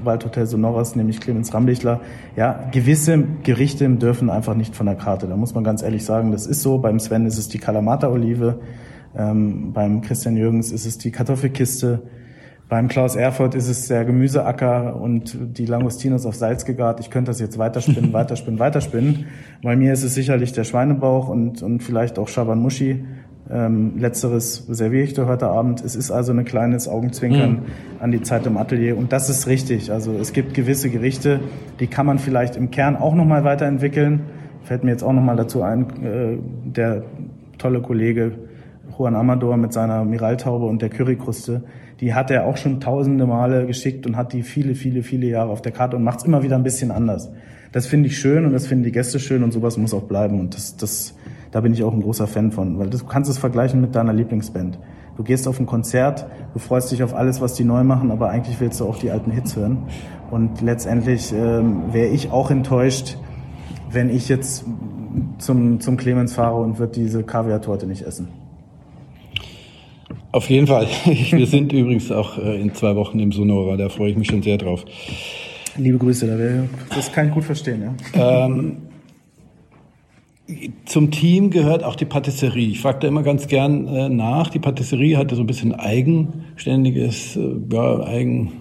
Waldhotel Sonoras, nämlich Clemens Rambichler. Ja, gewisse Gerichte dürfen einfach nicht von der Karte. Da muss man ganz ehrlich sagen, das ist so. Beim Sven ist es die Kalamata-Olive, ähm, beim Christian Jürgens ist es die Kartoffelkiste. Beim Klaus Erfurt ist es der Gemüseacker und die Langostinos auf Salz gegart. Ich könnte das jetzt weiterspinnen, weiterspinnen, weiterspinnen. Bei mir ist es sicherlich der Schweinebauch und, und vielleicht auch Shaban Mushi. Ähm, letzteres serviere ich dir heute Abend. Es ist also ein kleines Augenzwinkern mhm. an die Zeit im Atelier. Und das ist richtig. Also es gibt gewisse Gerichte, die kann man vielleicht im Kern auch nochmal weiterentwickeln. Fällt mir jetzt auch nochmal dazu ein, äh, der tolle Kollege Juan Amador mit seiner Miraltaube und der Currykruste die hat er auch schon tausende Male geschickt und hat die viele, viele, viele Jahre auf der Karte und macht es immer wieder ein bisschen anders. Das finde ich schön und das finden die Gäste schön und sowas muss auch bleiben und das, das, da bin ich auch ein großer Fan von, weil du kannst es vergleichen mit deiner Lieblingsband. Du gehst auf ein Konzert, du freust dich auf alles, was die neu machen, aber eigentlich willst du auch die alten Hits hören. Und letztendlich ähm, wäre ich auch enttäuscht, wenn ich jetzt zum, zum Clemens fahre und würde diese Kaviar-Torte nicht essen. Auf jeden Fall. Wir sind übrigens auch äh, in zwei Wochen im Sonora, da freue ich mich schon sehr drauf. Liebe Grüße, da wäre, das kann ich gut verstehen, ja. Ähm, zum Team gehört auch die Patisserie. Ich frage da immer ganz gern äh, nach. Die Patisserie hatte so ein bisschen eigenständiges, äh, ja, Eigen,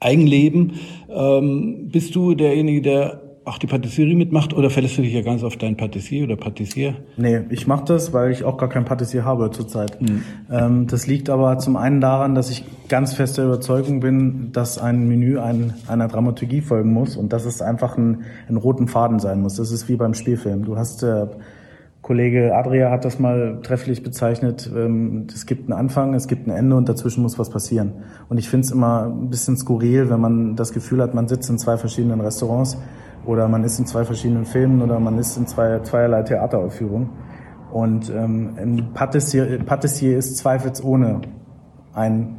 Eigenleben. Ähm, bist du derjenige, der auch die Patisserie mitmacht oder verlässt du dich ja ganz auf deinen Patissier oder Patissier? Nee, ich mache das, weil ich auch gar kein Patissier habe zurzeit. Mhm. Ähm, das liegt aber zum einen daran, dass ich ganz fester Überzeugung bin, dass ein Menü ein, einer Dramaturgie folgen muss und dass es einfach ein, ein roten Faden sein muss. Das ist wie beim Spielfilm. Du hast äh, Kollege Adria hat das mal trefflich bezeichnet. Ähm, es gibt einen Anfang, es gibt ein Ende und dazwischen muss was passieren. Und ich finde es immer ein bisschen skurril, wenn man das Gefühl hat, man sitzt in zwei verschiedenen Restaurants oder man ist in zwei verschiedenen Filmen oder man ist in zwei, zweierlei Theateraufführungen. Und ähm, ein Patissier, ist zweifelsohne ein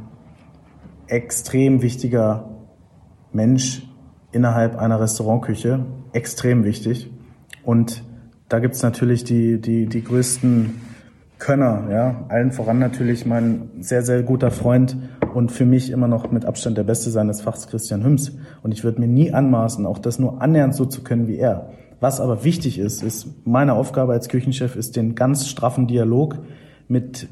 extrem wichtiger Mensch innerhalb einer Restaurantküche, extrem wichtig. Und da gibt's natürlich die, die, die größten Könner, ja, allen voran natürlich mein sehr, sehr guter Freund und für mich immer noch mit Abstand der Beste seines Fachs Christian Hüms. Und ich würde mir nie anmaßen, auch das nur annähernd so zu können wie er. Was aber wichtig ist, ist meine Aufgabe als Küchenchef ist, den ganz straffen Dialog mit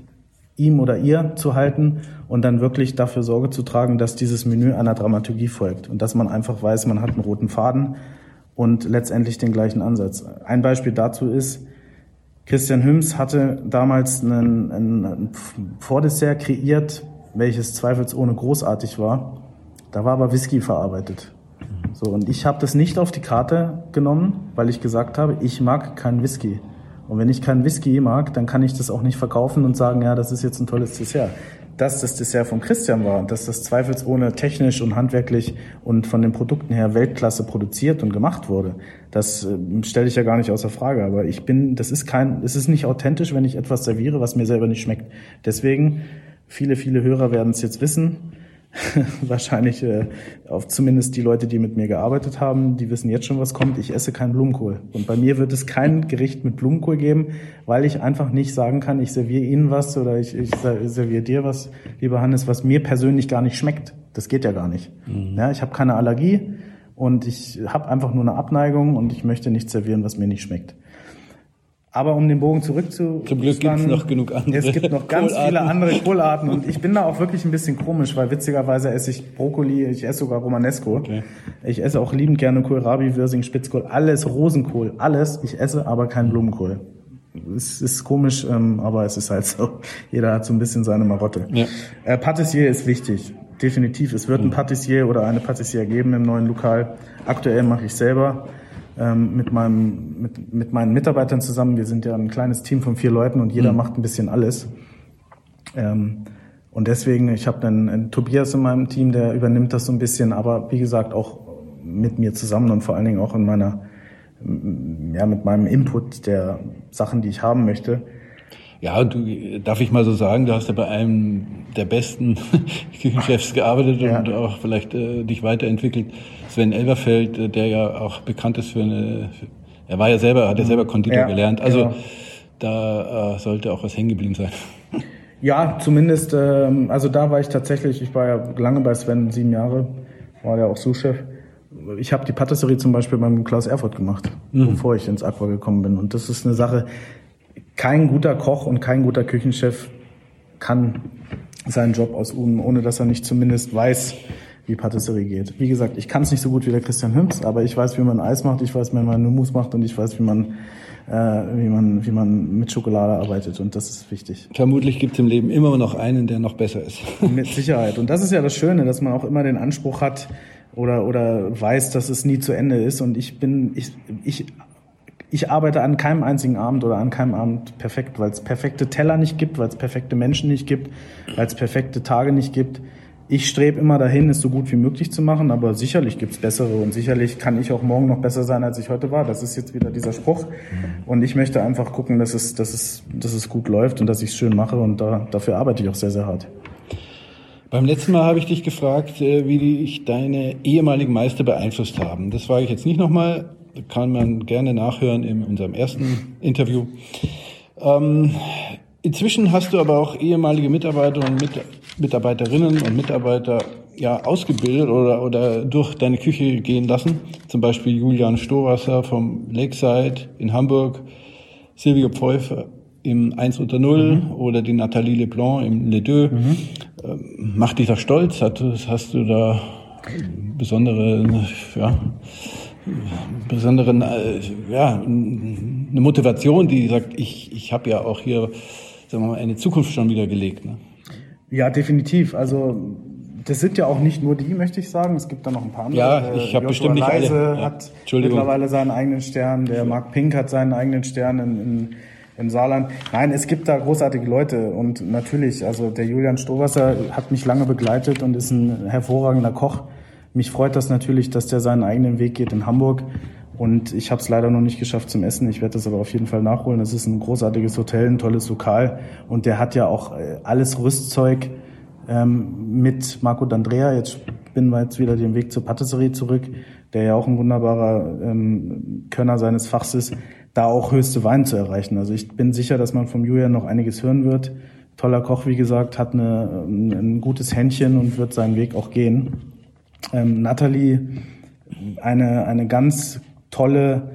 ihm oder ihr zu halten und dann wirklich dafür Sorge zu tragen, dass dieses Menü einer Dramaturgie folgt und dass man einfach weiß, man hat einen roten Faden und letztendlich den gleichen Ansatz. Ein Beispiel dazu ist, Christian Hüms hatte damals einen, einen Vordessert kreiert, welches zweifelsohne großartig war. Da war aber Whisky verarbeitet. So, und ich habe das nicht auf die Karte genommen, weil ich gesagt habe, ich mag keinen Whisky. Und wenn ich keinen Whisky mag, dann kann ich das auch nicht verkaufen und sagen, ja, das ist jetzt ein tolles Dessert. Dass das Dessert von Christian war und dass das zweifelsohne technisch und handwerklich und von den Produkten her Weltklasse produziert und gemacht wurde, das äh, stelle ich ja gar nicht außer Frage. Aber ich bin, das ist kein, es ist nicht authentisch, wenn ich etwas serviere, was mir selber nicht schmeckt. Deswegen, viele, viele Hörer werden es jetzt wissen wahrscheinlich äh, auf zumindest die Leute, die mit mir gearbeitet haben, die wissen jetzt schon, was kommt. Ich esse keinen Blumenkohl. Und bei mir wird es kein Gericht mit Blumenkohl geben, weil ich einfach nicht sagen kann, ich serviere Ihnen was oder ich, ich serviere dir was, lieber Hannes, was mir persönlich gar nicht schmeckt. Das geht ja gar nicht. Mhm. Ja, ich habe keine Allergie und ich habe einfach nur eine Abneigung und ich möchte nichts servieren, was mir nicht schmeckt. Aber um den Bogen zurück zu Zum Glück gibt es noch genug andere Es gibt noch ganz Kohlarten. viele andere Kohlarten und ich bin da auch wirklich ein bisschen komisch, weil witzigerweise esse ich Brokkoli, ich esse sogar Romanesco. Okay. Ich esse auch liebend gerne Kohlrabi, Würsing, Spitzkohl, alles Rosenkohl, alles. Ich esse aber keinen Blumenkohl. Es ist komisch, ähm, aber es ist halt so. Jeder hat so ein bisschen seine Marotte. Ja. Äh, Patissier ist wichtig, definitiv. Es wird ein Patissier oder eine Patissier geben im neuen Lokal. Aktuell mache ich selber ähm, mit, meinem, mit, mit meinen Mitarbeitern zusammen. Wir sind ja ein kleines Team von vier Leuten und jeder mhm. macht ein bisschen alles. Ähm, und deswegen, ich habe dann einen Tobias in meinem Team, der übernimmt das so ein bisschen, aber wie gesagt auch mit mir zusammen und vor allen Dingen auch in meiner, ja, mit meinem Input der Sachen, die ich haben möchte. Ja, du, darf ich mal so sagen, du hast ja bei einem der besten Küchenchefs gearbeitet ja. und auch vielleicht äh, dich weiterentwickelt. Sven Elberfeld, äh, der ja auch bekannt ist für eine, für, er war ja selber, hat ja selber Konditor ja, gelernt. Also genau. da äh, sollte auch was hängen geblieben sein. Ja, zumindest, ähm, also da war ich tatsächlich, ich war ja lange bei Sven, sieben Jahre, war ja auch Sous-Chef. Ich habe die Patisserie zum Beispiel beim Klaus Erfurt gemacht, mhm. bevor ich ins Aqua gekommen bin. Und das ist eine Sache, kein guter Koch und kein guter Küchenchef kann seinen Job ausüben, ohne dass er nicht zumindest weiß, wie Patisserie geht. Wie gesagt, ich kann es nicht so gut wie der Christian Hüms, aber ich weiß, wie man Eis macht, ich weiß, wie man Numus macht und ich weiß, wie man, äh, wie man, wie man mit Schokolade arbeitet und das ist wichtig. Vermutlich gibt es im Leben immer noch einen, der noch besser ist. mit Sicherheit. Und das ist ja das Schöne, dass man auch immer den Anspruch hat oder, oder weiß, dass es nie zu Ende ist und ich bin, ich, ich ich arbeite an keinem einzigen Abend oder an keinem Abend perfekt, weil es perfekte Teller nicht gibt, weil es perfekte Menschen nicht gibt, weil es perfekte Tage nicht gibt. Ich strebe immer dahin, es so gut wie möglich zu machen, aber sicherlich gibt's bessere und sicherlich kann ich auch morgen noch besser sein, als ich heute war. Das ist jetzt wieder dieser Spruch. Und ich möchte einfach gucken, dass es, dass es, dass es gut läuft und dass ich es schön mache und da, dafür arbeite ich auch sehr, sehr hart. Beim letzten Mal habe ich dich gefragt, äh, wie dich deine ehemaligen Meister beeinflusst haben. Das frage ich jetzt nicht nochmal kann man gerne nachhören in unserem ersten Interview. Ähm, inzwischen hast du aber auch ehemalige Mitarbeiter und Mit Mitarbeiterinnen und Mitarbeiter ja ausgebildet oder, oder durch deine Küche gehen lassen. Zum Beispiel Julian Stohwasser vom Lakeside in Hamburg, Silvio Pfeuffer im 1 unter 0 mhm. oder die Nathalie Leblanc im Les Deux. Mhm. Ähm, macht dich da stolz? Hast du da besondere, ja, besonderen, äh, ja, eine Motivation, die sagt, ich, ich habe ja auch hier, sagen wir mal, eine Zukunft schon wieder gelegt. Ne? Ja, definitiv. Also das sind ja auch nicht nur die, möchte ich sagen. Es gibt da noch ein paar andere. Ja, ich habe bestimmt nicht alle. Ja. hat mittlerweile seinen eigenen Stern. Der Mark Pink hat seinen eigenen Stern in, in, im Saarland. Nein, es gibt da großartige Leute und natürlich, also der Julian Strohwasser hat mich lange begleitet und ist ein hervorragender Koch. Mich freut das natürlich, dass der seinen eigenen Weg geht in Hamburg. Und ich habe es leider noch nicht geschafft zum Essen. Ich werde das aber auf jeden Fall nachholen. Das ist ein großartiges Hotel, ein tolles Lokal. Und der hat ja auch äh, alles Rüstzeug ähm, mit Marco D'Andrea. Jetzt bin wir jetzt wieder den Weg zur Patisserie zurück, der ja auch ein wunderbarer ähm, Könner seines Fachs ist, da auch höchste Wein zu erreichen. Also ich bin sicher, dass man vom Julian noch einiges hören wird. Toller Koch, wie gesagt, hat eine, ein gutes Händchen und wird seinen Weg auch gehen. Ähm, Natalie, eine, eine ganz tolle,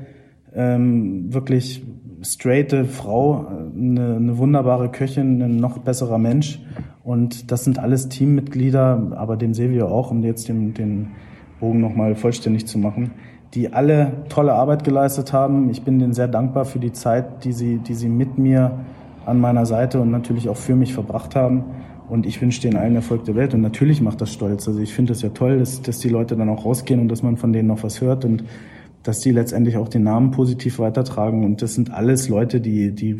ähm, wirklich straighte Frau, eine, eine wunderbare Köchin, ein noch besserer Mensch. Und das sind alles Teammitglieder, aber dem Silvio auch, um jetzt den, den Bogen nochmal vollständig zu machen, die alle tolle Arbeit geleistet haben. Ich bin denen sehr dankbar für die Zeit, die sie, die sie mit mir an meiner Seite und natürlich auch für mich verbracht haben. Und ich wünsche denen allen Erfolg der Welt. Und natürlich macht das stolz. Also ich finde es ja toll, dass, dass die Leute dann auch rausgehen und dass man von denen noch was hört und dass die letztendlich auch den Namen positiv weitertragen. Und das sind alles Leute, die, die,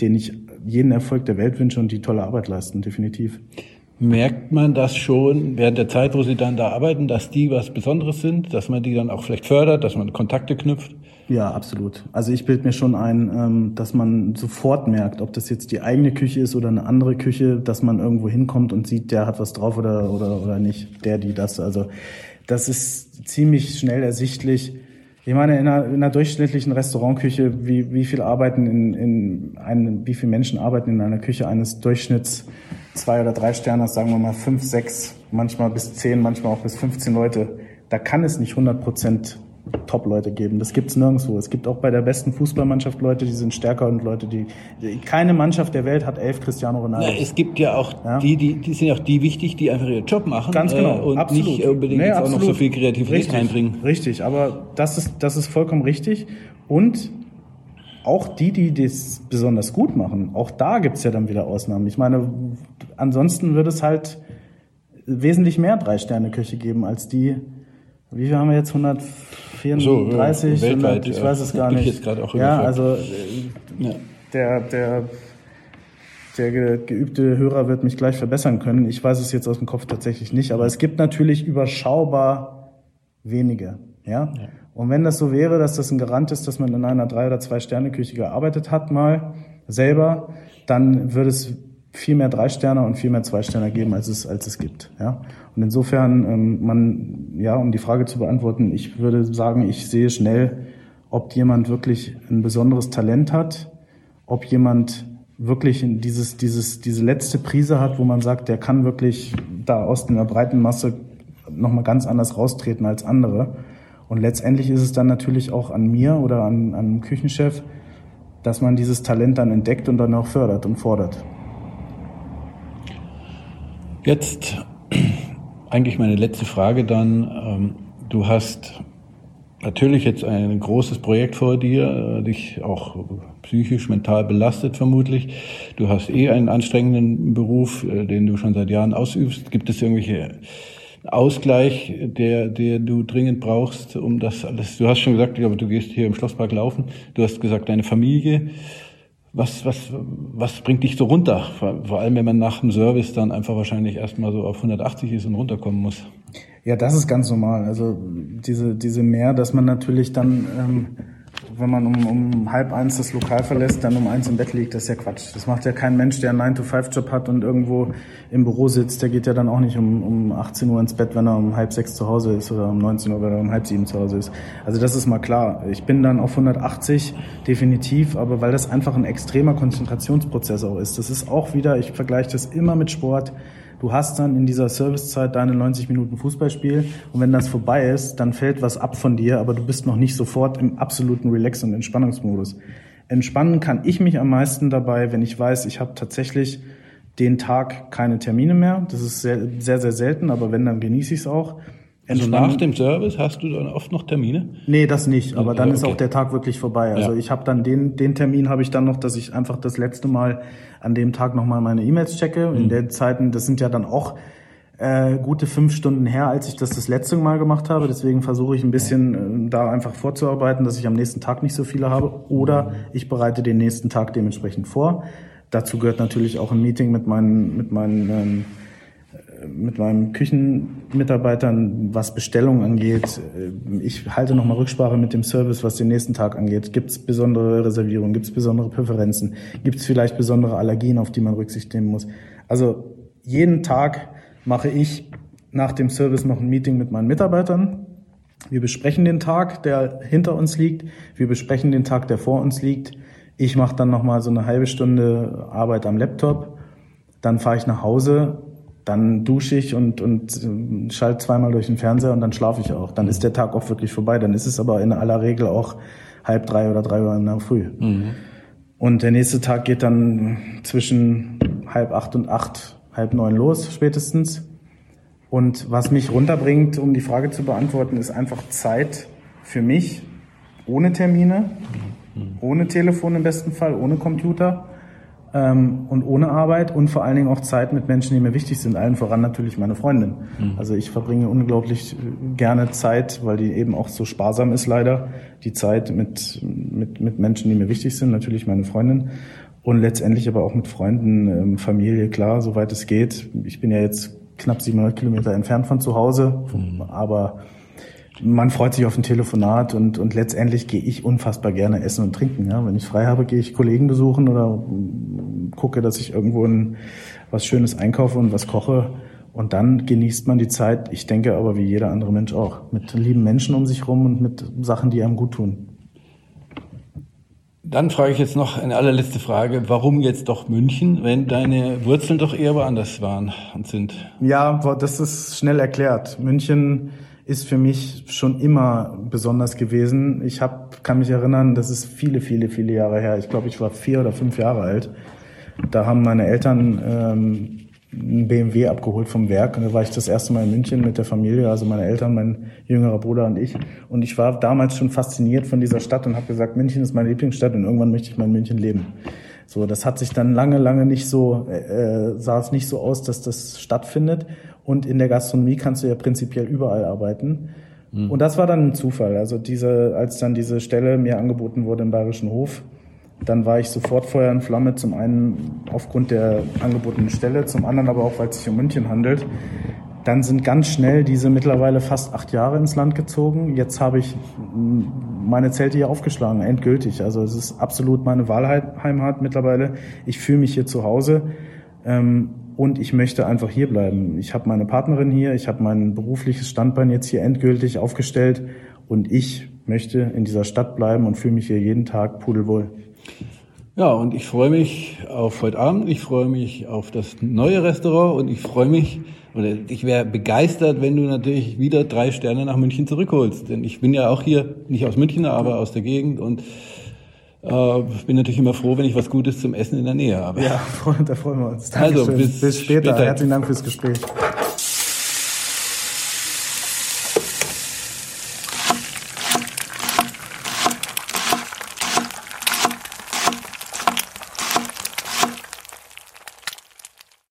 denen ich jeden Erfolg der Welt wünsche und die tolle Arbeit leisten, definitiv. Merkt man das schon während der Zeit, wo Sie dann da arbeiten, dass die was Besonderes sind, dass man die dann auch vielleicht fördert, dass man Kontakte knüpft? Ja, absolut. Also ich bilde mir schon ein, ähm, dass man sofort merkt, ob das jetzt die eigene Küche ist oder eine andere Küche, dass man irgendwo hinkommt und sieht, der hat was drauf oder, oder, oder nicht, der, die, das. Also das ist ziemlich schnell ersichtlich. Ich meine, in einer, in einer durchschnittlichen Restaurantküche, wie, wie viel arbeiten in, in einem, wie viele Menschen arbeiten in einer Küche eines Durchschnitts zwei oder drei Sterners, sagen wir mal fünf, sechs, manchmal bis zehn, manchmal auch bis 15 Leute. Da kann es nicht 100 Prozent Top-Leute geben. Das gibt's nirgendwo. Es gibt auch bei der besten Fußballmannschaft Leute, die sind stärker und Leute, die keine Mannschaft der Welt hat elf Cristiano Ronaldo. Ja, es gibt ja auch ja? die, die, die sind auch die wichtig, die einfach ihren Job machen. Ganz genau. Äh, und absolut. nicht unbedingt nee, auch noch so viel Kreativität richtig, reinbringen. Richtig, aber das ist, das ist vollkommen richtig. Und auch die, die das besonders gut machen, auch da gibt's ja dann wieder Ausnahmen. Ich meine, ansonsten würde es halt wesentlich mehr Drei-Sterne-Küche geben als die, wie viel haben wir jetzt? 134? So, weltweit, ich weiß es gar nicht. Jetzt auch ja, also ja. der, der, der geübte Hörer wird mich gleich verbessern können. Ich weiß es jetzt aus dem Kopf tatsächlich nicht, aber es gibt natürlich überschaubar wenige. Ja? ja. Und wenn das so wäre, dass das ein Garant ist, dass man in einer Drei- oder Zwei-Sterne-Küche gearbeitet hat, mal selber, dann würde es viel mehr drei Sterne und viel mehr zwei Sterne geben, als es, als es gibt. Ja? Und insofern, ähm, man, ja, um die Frage zu beantworten, ich würde sagen, ich sehe schnell, ob jemand wirklich ein besonderes Talent hat, ob jemand wirklich dieses, dieses, diese letzte Prise hat, wo man sagt, der kann wirklich da aus einer breiten Masse nochmal ganz anders raustreten als andere. Und letztendlich ist es dann natürlich auch an mir oder an, an dem Küchenchef, dass man dieses Talent dann entdeckt und dann auch fördert und fordert. Jetzt eigentlich meine letzte Frage dann. Ähm, du hast natürlich jetzt ein großes Projekt vor dir, äh, dich auch psychisch, mental belastet vermutlich. Du hast eh einen anstrengenden Beruf, äh, den du schon seit Jahren ausübst. Gibt es irgendwelche Ausgleich, der, der du dringend brauchst, um das alles? Du hast schon gesagt, aber du gehst hier im Schlosspark laufen. Du hast gesagt, deine Familie. Was, was, was bringt dich so runter? Vor allem, wenn man nach dem Service dann einfach wahrscheinlich erstmal so auf 180 ist und runterkommen muss. Ja, das ist ganz normal. Also diese, diese mehr, dass man natürlich dann ähm, wenn man um, um halb eins das Lokal verlässt, dann um eins im Bett liegt, das ist ja Quatsch. Das macht ja kein Mensch, der einen 9-to-5-Job hat und irgendwo im Büro sitzt. Der geht ja dann auch nicht um, um 18 Uhr ins Bett, wenn er um halb sechs zu Hause ist oder um 19 Uhr, wenn er um halb sieben zu Hause ist. Also das ist mal klar. Ich bin dann auf 180 definitiv, aber weil das einfach ein extremer Konzentrationsprozess auch ist. Das ist auch wieder, ich vergleiche das immer mit Sport Du hast dann in dieser Servicezeit deine 90 Minuten Fußballspiel und wenn das vorbei ist, dann fällt was ab von dir, aber du bist noch nicht sofort im absoluten Relax- und Entspannungsmodus. Entspannen kann ich mich am meisten dabei, wenn ich weiß, ich habe tatsächlich den Tag keine Termine mehr. Das ist sehr, sehr, sehr selten, aber wenn, dann genieße ich es auch. Also nach dem Service hast du dann oft noch Termine? Nee, das nicht, aber dann okay. ist auch der Tag wirklich vorbei. Also ja. ich habe dann den, den Termin habe ich dann noch, dass ich einfach das letzte Mal an dem Tag nochmal meine E-Mails checke. Mhm. In den Zeiten, das sind ja dann auch äh, gute fünf Stunden her, als ich das das letzte Mal gemacht habe. Deswegen versuche ich ein bisschen äh, da einfach vorzuarbeiten, dass ich am nächsten Tag nicht so viele habe. Oder ich bereite den nächsten Tag dementsprechend vor. Dazu gehört natürlich auch ein Meeting mit meinen, mit meinen ähm, mit meinen Küchenmitarbeitern, was Bestellungen angeht. Ich halte nochmal Rücksprache mit dem Service, was den nächsten Tag angeht. Gibt es besondere Reservierungen? Gibt es besondere Präferenzen? Gibt es vielleicht besondere Allergien, auf die man Rücksicht nehmen muss? Also jeden Tag mache ich nach dem Service noch ein Meeting mit meinen Mitarbeitern. Wir besprechen den Tag, der hinter uns liegt. Wir besprechen den Tag, der vor uns liegt. Ich mache dann nochmal so eine halbe Stunde Arbeit am Laptop. Dann fahre ich nach Hause, dann dusche ich und, und äh, schalte zweimal durch den Fernseher und dann schlafe ich auch. Dann ist der Tag auch wirklich vorbei. Dann ist es aber in aller Regel auch halb drei oder drei Uhr in der Früh. Mhm. Und der nächste Tag geht dann zwischen halb acht und acht halb neun los spätestens. Und was mich runterbringt, um die Frage zu beantworten, ist einfach Zeit für mich ohne Termine, ohne Telefon im besten Fall, ohne Computer ähm, und ohne Arbeit und vor allen Dingen auch Zeit mit Menschen, die mir wichtig sind, allen voran natürlich meine Freundin. Mhm. Also ich verbringe unglaublich gerne Zeit, weil die eben auch so sparsam ist leider, die Zeit mit, mit, mit Menschen, die mir wichtig sind, natürlich meine Freundin und letztendlich aber auch mit Freunden, ähm, Familie, klar, soweit es geht. Ich bin ja jetzt knapp 700 Kilometer entfernt von zu Hause, mhm. aber man freut sich auf ein Telefonat und, und letztendlich gehe ich unfassbar gerne essen und trinken. Ja. Wenn ich frei habe, gehe ich Kollegen besuchen oder gucke, dass ich irgendwo ein, was Schönes einkaufe und was koche. Und dann genießt man die Zeit, ich denke aber wie jeder andere Mensch auch, mit lieben Menschen um sich rum und mit Sachen, die einem gut tun. Dann frage ich jetzt noch eine allerletzte Frage. Warum jetzt doch München, wenn deine Wurzeln doch eher woanders waren und sind? Ja, das ist schnell erklärt. München ist für mich schon immer besonders gewesen. Ich hab, kann mich erinnern, das ist viele, viele, viele Jahre her. Ich glaube, ich war vier oder fünf Jahre alt. Da haben meine Eltern ähm, einen BMW abgeholt vom Werk. Und da war ich das erste Mal in München mit der Familie, also meine Eltern, mein jüngerer Bruder und ich. Und ich war damals schon fasziniert von dieser Stadt und habe gesagt, München ist meine Lieblingsstadt und irgendwann möchte ich mal in München leben. So, das hat sich dann lange, lange nicht so, äh, äh sah es nicht so aus, dass das stattfindet. Und in der Gastronomie kannst du ja prinzipiell überall arbeiten. Mhm. Und das war dann ein Zufall. Also diese, als dann diese Stelle mir angeboten wurde im Bayerischen Hof, dann war ich sofort Feuer und Flamme, zum einen aufgrund der angebotenen Stelle, zum anderen aber auch, weil es sich um München handelt. Dann sind ganz schnell diese mittlerweile fast acht Jahre ins Land gezogen. Jetzt habe ich meine Zelte hier aufgeschlagen, endgültig. Also es ist absolut meine Wahlheimat mittlerweile. Ich fühle mich hier zu Hause ähm, und ich möchte einfach hier bleiben. Ich habe meine Partnerin hier, ich habe mein berufliches Standbein jetzt hier endgültig aufgestellt und ich möchte in dieser Stadt bleiben und fühle mich hier jeden Tag pudelwohl. Ja, und ich freue mich auf heute Abend, ich freue mich auf das neue Restaurant und ich freue mich, oder ich wäre begeistert, wenn du natürlich wieder drei Sterne nach München zurückholst. Denn ich bin ja auch hier, nicht aus München, aber aus der Gegend und äh, bin natürlich immer froh, wenn ich was Gutes zum Essen in der Nähe habe. Ja, da freuen wir uns. Also, Dankeschön. Also, bis, bis später. später. Herzlichen Dank fürs Gespräch.